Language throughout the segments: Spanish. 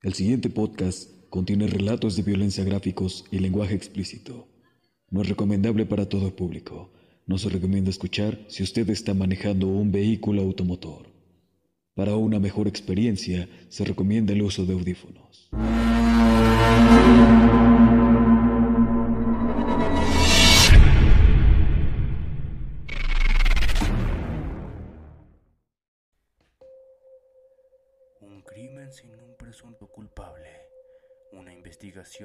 El siguiente podcast contiene relatos de violencia gráficos y lenguaje explícito. No es recomendable para todo el público. No se recomienda escuchar si usted está manejando un vehículo automotor. Para una mejor experiencia, se recomienda el uso de audífonos.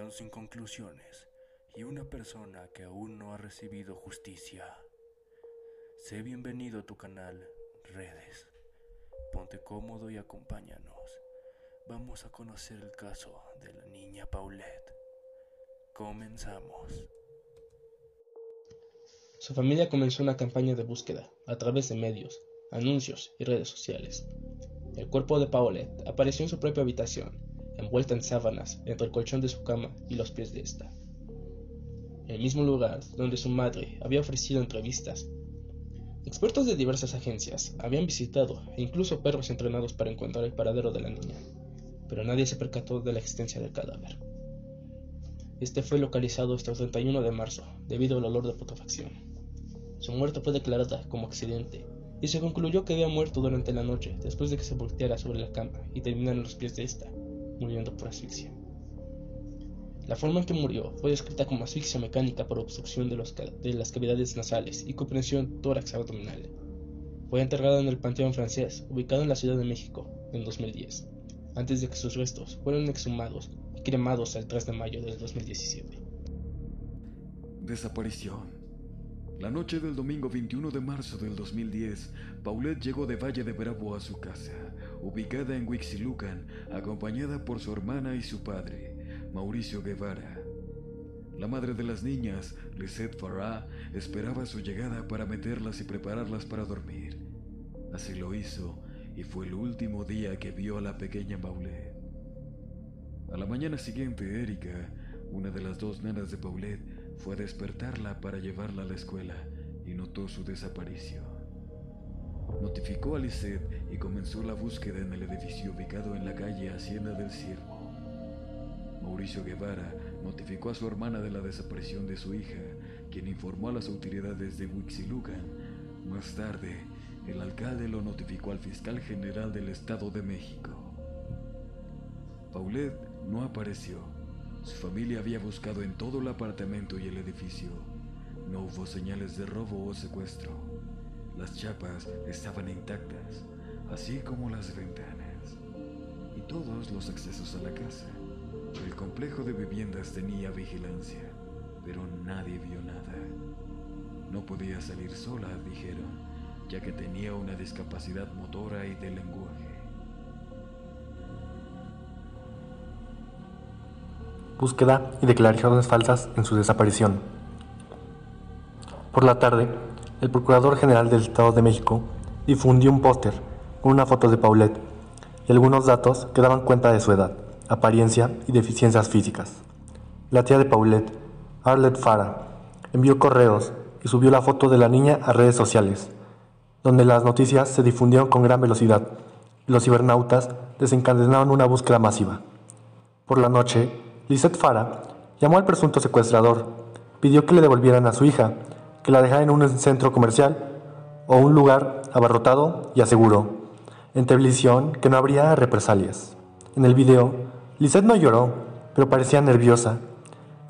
Sin conclusiones y una persona que aún no ha recibido justicia. Sé bienvenido a tu canal, Redes. Ponte cómodo y acompáñanos. Vamos a conocer el caso de la niña Paulette. Comenzamos. Su familia comenzó una campaña de búsqueda a través de medios, anuncios y redes sociales. El cuerpo de Paulette apareció en su propia habitación, envuelta en sábanas entre el colchón de su cama y los pies de esta. El mismo lugar donde su madre había ofrecido entrevistas. Expertos de diversas agencias habían visitado e incluso perros entrenados para encontrar el paradero de la niña, pero nadie se percató de la existencia del cadáver. Este fue localizado hasta el 31 de marzo debido al olor de putrefacción. Su muerte fue declarada como accidente y se concluyó que había muerto durante la noche después de que se volteara sobre la cama y terminara en los pies de esta, muriendo por asfixia. La forma en que murió fue descrita como asfixia mecánica por obstrucción de, los de las cavidades nasales y comprensión tórax abdominal. Fue enterrada en el Panteón Francés, ubicado en la Ciudad de México, en 2010, antes de que sus restos fueran exhumados y cremados el 3 de mayo del 2017. Desaparición. La noche del domingo 21 de marzo del 2010, Paulette llegó de Valle de Bravo a su casa, ubicada en Huixilucan, acompañada por su hermana y su padre, Mauricio Guevara. La madre de las niñas, Lisette Farah, esperaba su llegada para meterlas y prepararlas para dormir. Así lo hizo, y fue el último día que vio a la pequeña Paulette. A la mañana siguiente, Erika, una de las dos nenas de Paulette, fue a despertarla para llevarla a la escuela y notó su desaparición. Notificó a Lisette y comenzó la búsqueda en el edificio ubicado en la calle Hacienda del Ciervo. Mauricio Guevara notificó a su hermana de la desaparición de su hija, quien informó a las autoridades de Huixilucan. Más tarde, el alcalde lo notificó al fiscal general del Estado de México. Paulette no apareció su familia había buscado en todo el apartamento y el edificio. No hubo señales de robo o secuestro. Las chapas estaban intactas, así como las ventanas y todos los accesos a la casa. El complejo de viviendas tenía vigilancia, pero nadie vio nada. No podía salir sola, dijeron, ya que tenía una discapacidad motora y de lenguaje. búsqueda y declaraciones falsas en su desaparición. Por la tarde, el Procurador General del Estado de México difundió un póster con una foto de Paulette y algunos datos que daban cuenta de su edad, apariencia y deficiencias físicas. La tía de Paulette, Arlette Farah, envió correos y subió la foto de la niña a redes sociales, donde las noticias se difundieron con gran velocidad y los cibernautas desencadenaron una búsqueda masiva. Por la noche, Lisette Farah llamó al presunto secuestrador, pidió que le devolvieran a su hija, que la dejara en un centro comercial o un lugar abarrotado y aseguró, en televisión, que no habría represalias. En el video, Lisette no lloró, pero parecía nerviosa.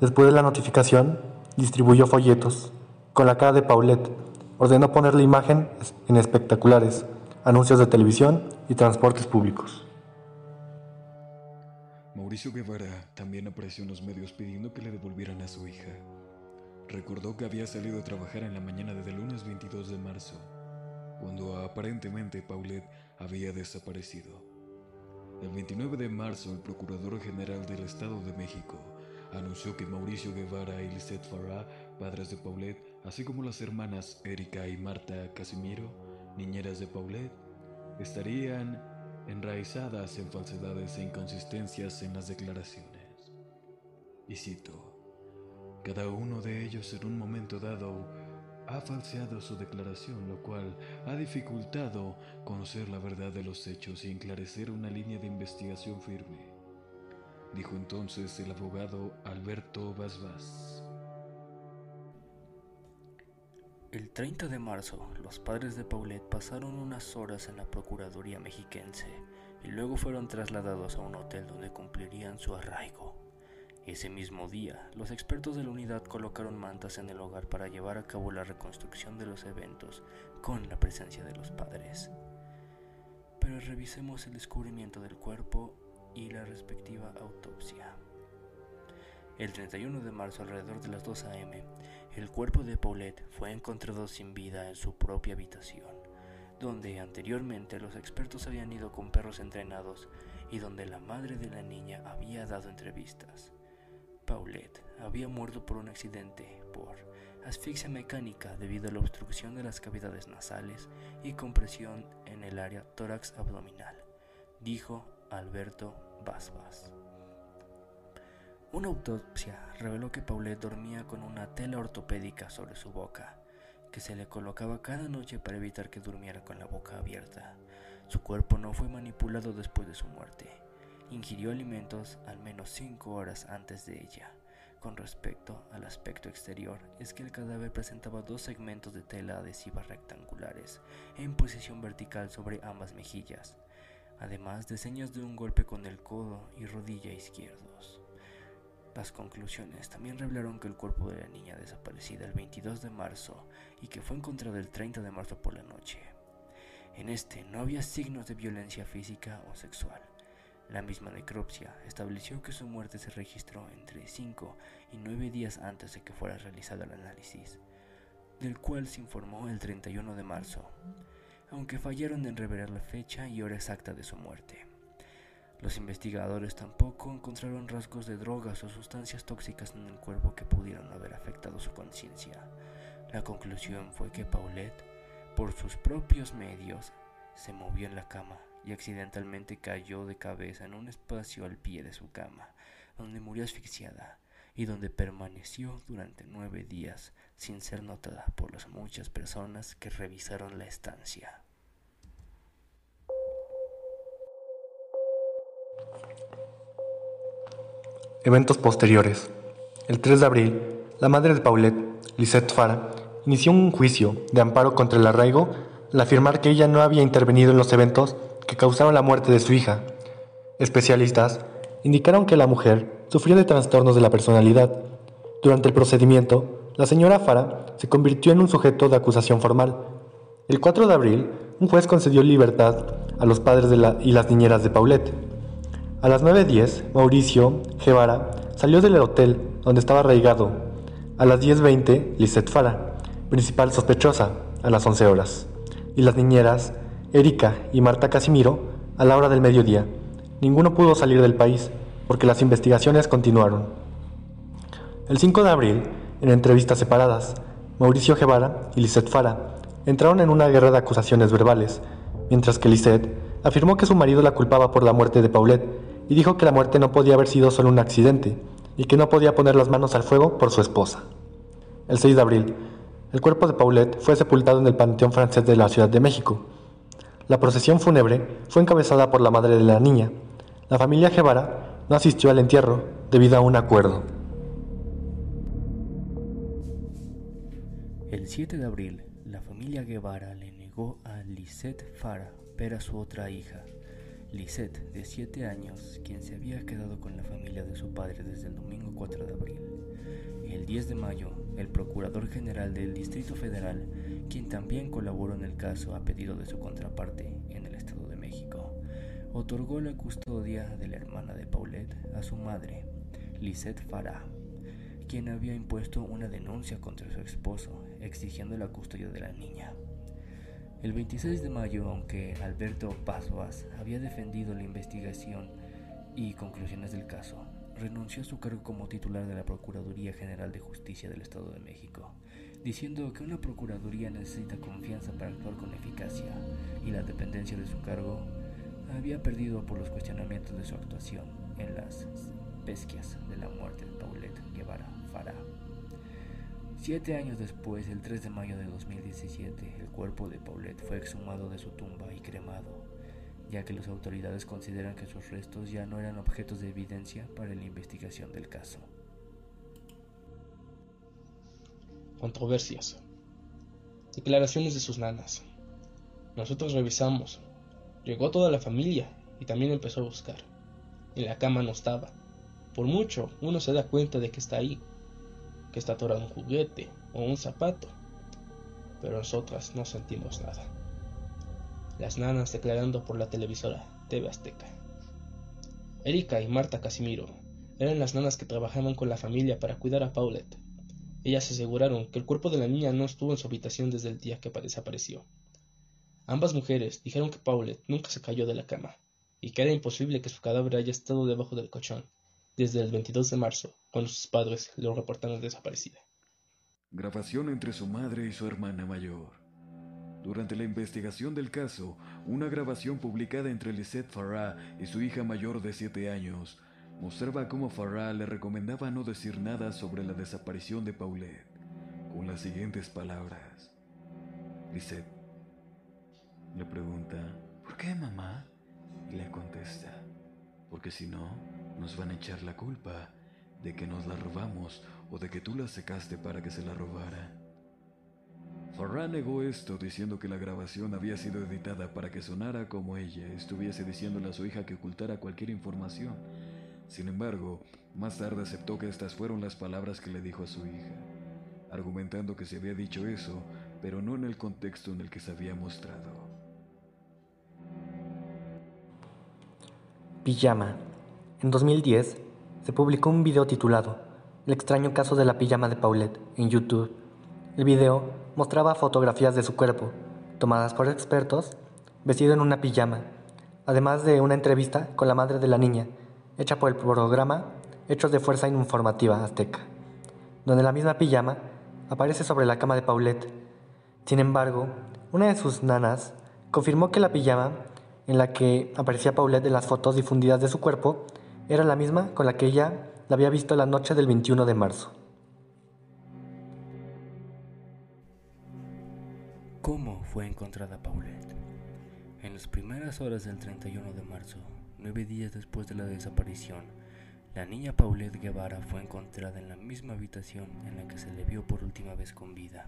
Después de la notificación, distribuyó folletos con la cara de Paulette. Ordenó poner la imagen en espectaculares, anuncios de televisión y transportes públicos. Mauricio Guevara también apareció en los medios pidiendo que le devolvieran a su hija. Recordó que había salido a trabajar en la mañana del lunes 22 de marzo, cuando aparentemente Paulette había desaparecido. El 29 de marzo, el Procurador General del Estado de México anunció que Mauricio Guevara y Lisette Farah, padres de Paulette, así como las hermanas Erika y Marta Casimiro, niñeras de Paulette, estarían enraizadas en falsedades e inconsistencias en las declaraciones. Y cito, cada uno de ellos en un momento dado ha falseado su declaración, lo cual ha dificultado conocer la verdad de los hechos y enclarecer una línea de investigación firme. dijo entonces el abogado Alberto Basbás. El 30 de marzo, los padres de Paulette pasaron unas horas en la Procuraduría mexiquense y luego fueron trasladados a un hotel donde cumplirían su arraigo. Ese mismo día, los expertos de la unidad colocaron mantas en el hogar para llevar a cabo la reconstrucción de los eventos con la presencia de los padres. Pero revisemos el descubrimiento del cuerpo y la respectiva autopsia. El 31 de marzo, alrededor de las 2 a.m., el cuerpo de Paulette fue encontrado sin vida en su propia habitación, donde anteriormente los expertos habían ido con perros entrenados y donde la madre de la niña había dado entrevistas. Paulette había muerto por un accidente por asfixia mecánica debido a la obstrucción de las cavidades nasales y compresión en el área tórax abdominal, dijo Alberto Basbas. Una autopsia reveló que Paulette dormía con una tela ortopédica sobre su boca, que se le colocaba cada noche para evitar que durmiera con la boca abierta. Su cuerpo no fue manipulado después de su muerte. Ingirió alimentos al menos cinco horas antes de ella. Con respecto al aspecto exterior, es que el cadáver presentaba dos segmentos de tela adhesiva rectangulares en posición vertical sobre ambas mejillas, además de señas de un golpe con el codo y rodilla izquierdos. Las conclusiones también revelaron que el cuerpo de la niña desaparecida el 22 de marzo y que fue encontrado el 30 de marzo por la noche. En este no había signos de violencia física o sexual. La misma necropsia estableció que su muerte se registró entre 5 y 9 días antes de que fuera realizado el análisis, del cual se informó el 31 de marzo, aunque fallaron en revelar la fecha y hora exacta de su muerte. Los investigadores tampoco encontraron rasgos de drogas o sustancias tóxicas en el cuerpo que pudieran haber afectado su conciencia. La conclusión fue que Paulette, por sus propios medios, se movió en la cama y accidentalmente cayó de cabeza en un espacio al pie de su cama, donde murió asfixiada y donde permaneció durante nueve días sin ser notada por las muchas personas que revisaron la estancia. Eventos posteriores. El 3 de abril, la madre de Paulette, Lisette Fara, inició un juicio de amparo contra el arraigo al afirmar que ella no había intervenido en los eventos que causaron la muerte de su hija. Especialistas indicaron que la mujer sufrió de trastornos de la personalidad. Durante el procedimiento, la señora Fara se convirtió en un sujeto de acusación formal. El 4 de abril, un juez concedió libertad a los padres de y las niñeras de Paulette. A las 9.10, Mauricio Guevara salió del hotel donde estaba arraigado. A las 10.20, Lisette Fara, principal sospechosa, a las 11 horas. Y las niñeras, Erika y Marta Casimiro, a la hora del mediodía. Ninguno pudo salir del país porque las investigaciones continuaron. El 5 de abril, en entrevistas separadas, Mauricio Guevara y Lisette Fara entraron en una guerra de acusaciones verbales, mientras que Lisette afirmó que su marido la culpaba por la muerte de Paulette y dijo que la muerte no podía haber sido solo un accidente y que no podía poner las manos al fuego por su esposa. El 6 de abril, el cuerpo de Paulette fue sepultado en el Panteón francés de la Ciudad de México. La procesión fúnebre fue encabezada por la madre de la niña. La familia Guevara no asistió al entierro debido a un acuerdo. El 7 de abril, la familia Guevara le negó a Lisette Fara ver a su otra hija, Lisette, de 7 años, quien se había quedado con la familia de su padre desde el domingo 4 de abril. El 10 de mayo, el Procurador General del Distrito Federal, quien también colaboró en el caso a pedido de su contraparte en el Estado de México, otorgó la custodia de la hermana de Paulette a su madre, Lisette Farah, quien había impuesto una denuncia contra su esposo exigiendo la custodia de la niña. El 26 de mayo, aunque Alberto Pasuas había defendido la investigación y conclusiones del caso, renunció a su cargo como titular de la Procuraduría General de Justicia del Estado de México, diciendo que una Procuraduría necesita confianza para actuar con eficacia y la dependencia de su cargo había perdido por los cuestionamientos de su actuación en las pesquias de la muerte de. Siete años después, el 3 de mayo de 2017, el cuerpo de Paulette fue exhumado de su tumba y cremado. ya que las autoridades consideran que sus restos ya no eran objetos de evidencia para la investigación del caso. Controversias. Declaraciones de sus nanas. Nosotros revisamos. Llegó toda la familia y también empezó a buscar. En la cama no estaba. Por mucho, uno se da cuenta de que está ahí, que está atorado un juguete o un zapato. Pero nosotras no sentimos nada. Las nanas declarando por la televisora TV Azteca. Erika y Marta Casimiro eran las nanas que trabajaban con la familia para cuidar a Paulette. Ellas aseguraron que el cuerpo de la niña no estuvo en su habitación desde el día que desapareció. Ambas mujeres dijeron que Paulette nunca se cayó de la cama y que era imposible que su cadáver haya estado debajo del colchón desde el 22 de marzo, cuando sus padres lo reportaron desaparecida. Grabación entre su madre y su hermana mayor. Durante la investigación del caso, una grabación publicada entre Lisette Farah y su hija mayor de 7 años mostraba cómo Farah le recomendaba no decir nada sobre la desaparición de Paulette, con las siguientes palabras. Lisette le pregunta, ¿por qué mamá? Y le contesta, porque si no, nos van a echar la culpa de que nos la robamos o de que tú la secaste para que se la robara. Farah negó esto diciendo que la grabación había sido editada para que sonara como ella estuviese diciéndole a su hija que ocultara cualquier información sin embargo, más tarde aceptó que estas fueron las palabras que le dijo a su hija, argumentando que se había dicho eso, pero no en el contexto en el que se había mostrado. Pijama. En 2010 se publicó un video titulado El extraño caso de la pijama de Paulette en YouTube. El video mostraba fotografías de su cuerpo, tomadas por expertos, vestido en una pijama, además de una entrevista con la madre de la niña, hecha por el programa Hechos de Fuerza Informativa Azteca, donde la misma pijama aparece sobre la cama de Paulette. Sin embargo, una de sus nanas confirmó que la pijama en la que aparecía Paulette en las fotos difundidas de su cuerpo era la misma con la que ella la había visto la noche del 21 de marzo. ¿Cómo fue encontrada Paulette? En las primeras horas del 31 de marzo, Nueve días después de la desaparición, la niña Paulette Guevara fue encontrada en la misma habitación en la que se le vio por última vez con vida.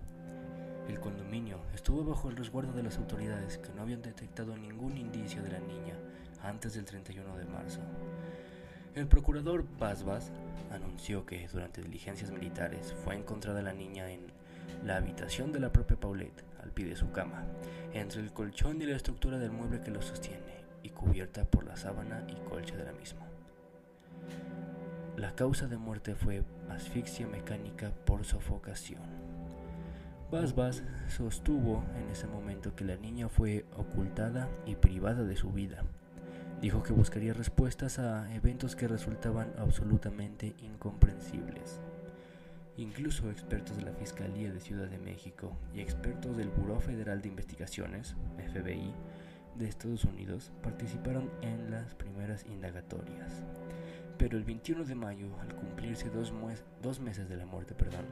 El condominio estuvo bajo el resguardo de las autoridades que no habían detectado ningún indicio de la niña antes del 31 de marzo. El procurador Basbas anunció que durante diligencias militares fue encontrada la niña en la habitación de la propia Paulette, al pie de su cama, entre el colchón y la estructura del mueble que lo sostiene y cubierta por la sábana y colcha de la misma. La causa de muerte fue asfixia mecánica por sofocación. Bas sostuvo en ese momento que la niña fue ocultada y privada de su vida. Dijo que buscaría respuestas a eventos que resultaban absolutamente incomprensibles. Incluso expertos de la Fiscalía de Ciudad de México y expertos del Buró Federal de Investigaciones, FBI, de Estados Unidos participaron en las primeras indagatorias. Pero el 21 de mayo, al cumplirse dos, dos meses de la muerte, perdón,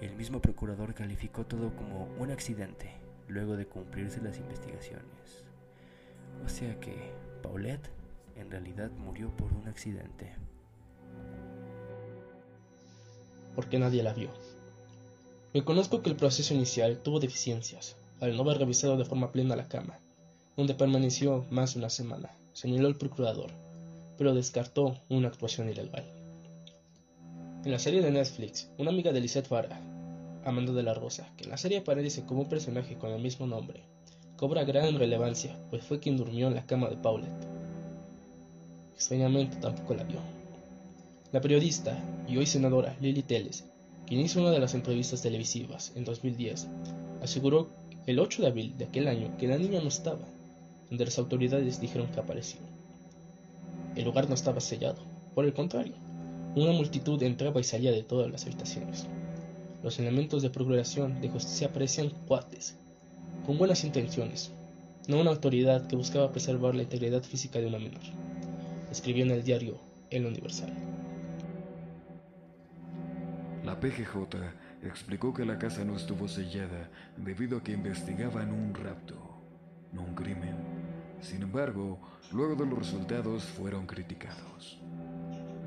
el mismo procurador calificó todo como un accidente, luego de cumplirse las investigaciones. O sea que Paulette en realidad murió por un accidente. Porque nadie la vio. Reconozco que el proceso inicial tuvo deficiencias, al no haber revisado de forma plena la cama, donde permaneció más de una semana, señaló el procurador, pero descartó una actuación ilegal. En la serie de Netflix, una amiga de Lisette Farah, Amanda de la Rosa, que en la serie aparece como un personaje con el mismo nombre, cobra gran relevancia, pues fue quien durmió en la cama de Paulette. Extrañamente tampoco la vio. La periodista y hoy senadora Lily Teles, quien hizo una de las entrevistas televisivas en 2010, aseguró el 8 de abril de aquel año que la niña no estaba donde las autoridades dijeron que apareció. El lugar no estaba sellado, por el contrario, una multitud entraba y salía de todas las habitaciones. Los elementos de procuración de justicia parecían cuates, con buenas intenciones, no una autoridad que buscaba preservar la integridad física de una menor, escribió en el diario El Universal. La PGJ explicó que la casa no estuvo sellada debido a que investigaban un rapto, no un crimen Sin embargo, luego de los resultados fueron criticados.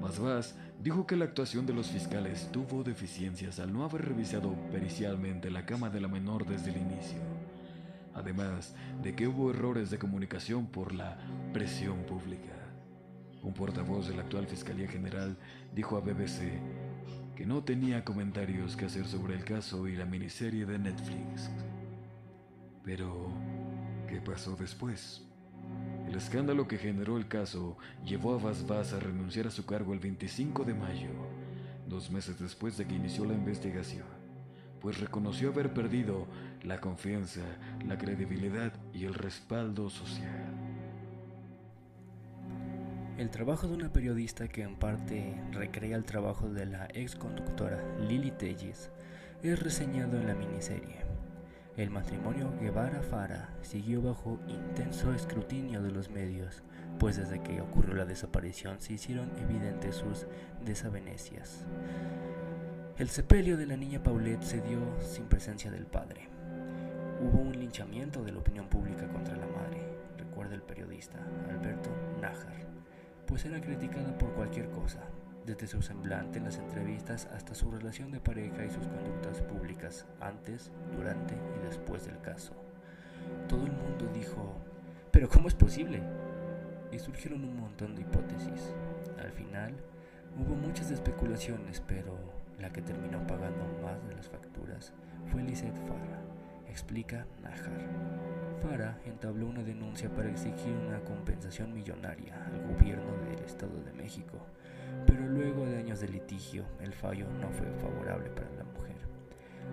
Masvaz dijo que la actuación de los fiscales tuvo deficiencias al no haber revisado pericialmente la cama de la menor desde el inicio, además de que hubo errores de comunicación por la presión pública. Un portavoz de la actual Fiscalía General dijo a BBC que no tenía comentarios que hacer sobre el caso y la miniserie de Netflix. Pero, ¿qué pasó después? El escándalo que generó el caso llevó a Vaz a renunciar a su cargo el 25 de mayo, dos meses después de que inició la investigación, pues reconoció haber perdido la confianza, la credibilidad y el respaldo social. El trabajo de una periodista que en parte recrea el trabajo de la ex conductora Lily Telles es reseñado en la miniserie. El matrimonio Guevara-Fara siguió bajo intenso escrutinio de los medios, pues desde que ocurrió la desaparición se hicieron evidentes sus desavenecias. El sepelio de la niña Paulette se dio sin presencia del padre. Hubo un linchamiento de la opinión pública contra la madre, recuerda el periodista Alberto Nájar, pues era criticada por cualquier cosa, desde su semblante en las entrevistas hasta su relación de pareja y sus conductas públicas antes, durante y después del caso. Todo el mundo dijo, pero ¿cómo es posible? Y surgieron un montón de hipótesis. Al final, hubo muchas especulaciones, pero la que terminó pagando más de las facturas fue Lisette Farah, explica Najar. Farah entabló una denuncia para exigir una compensación millonaria al gobierno del Estado de México pero luego de años de litigio, el fallo no fue favorable para la mujer.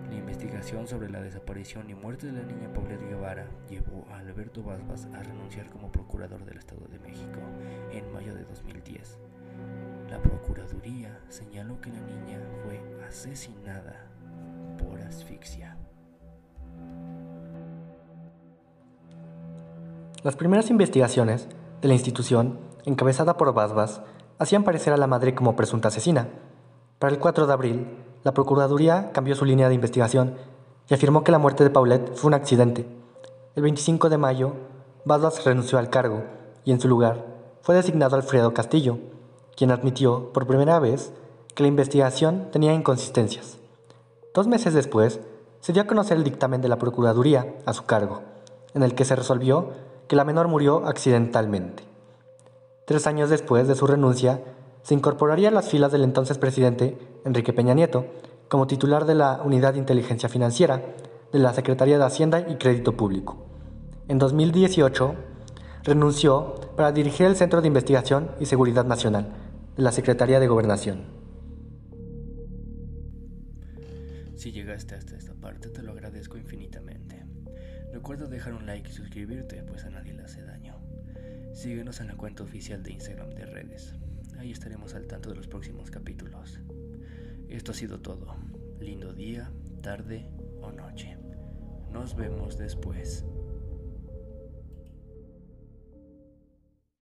La investigación sobre la desaparición y muerte de la niña Paulette Guevara llevó a Alberto Basbas a renunciar como procurador del Estado de México en mayo de 2010. La Procuraduría señaló que la niña fue asesinada por asfixia. Las primeras investigaciones de la institución, encabezada por Basbas, hacían parecer a la madre como presunta asesina. Para el 4 de abril, la Procuraduría cambió su línea de investigación y afirmó que la muerte de Paulette fue un accidente. El 25 de mayo, Basbas renunció al cargo y en su lugar fue designado Alfredo Castillo, quien admitió por primera vez que la investigación tenía inconsistencias. Dos meses después, se dio a conocer el dictamen de la Procuraduría a su cargo, en el que se resolvió que la menor murió accidentalmente. Tres años después de su renuncia, se incorporaría a las filas del entonces presidente Enrique Peña Nieto como titular de la Unidad de Inteligencia Financiera de la Secretaría de Hacienda y Crédito Público. En 2018, renunció para dirigir el Centro de Investigación y Seguridad Nacional la Secretaría de Gobernación. Si llegaste hasta esta parte, te lo agradezco infinitamente. Recuerda dejar un like y suscribirte, pues a nadie le hace daño. Síguenos en la cuenta oficial de Instagram de redes. Ahí estaremos al tanto de los próximos capítulos. Esto ha sido todo. Lindo día, tarde o noche. Nos vemos después.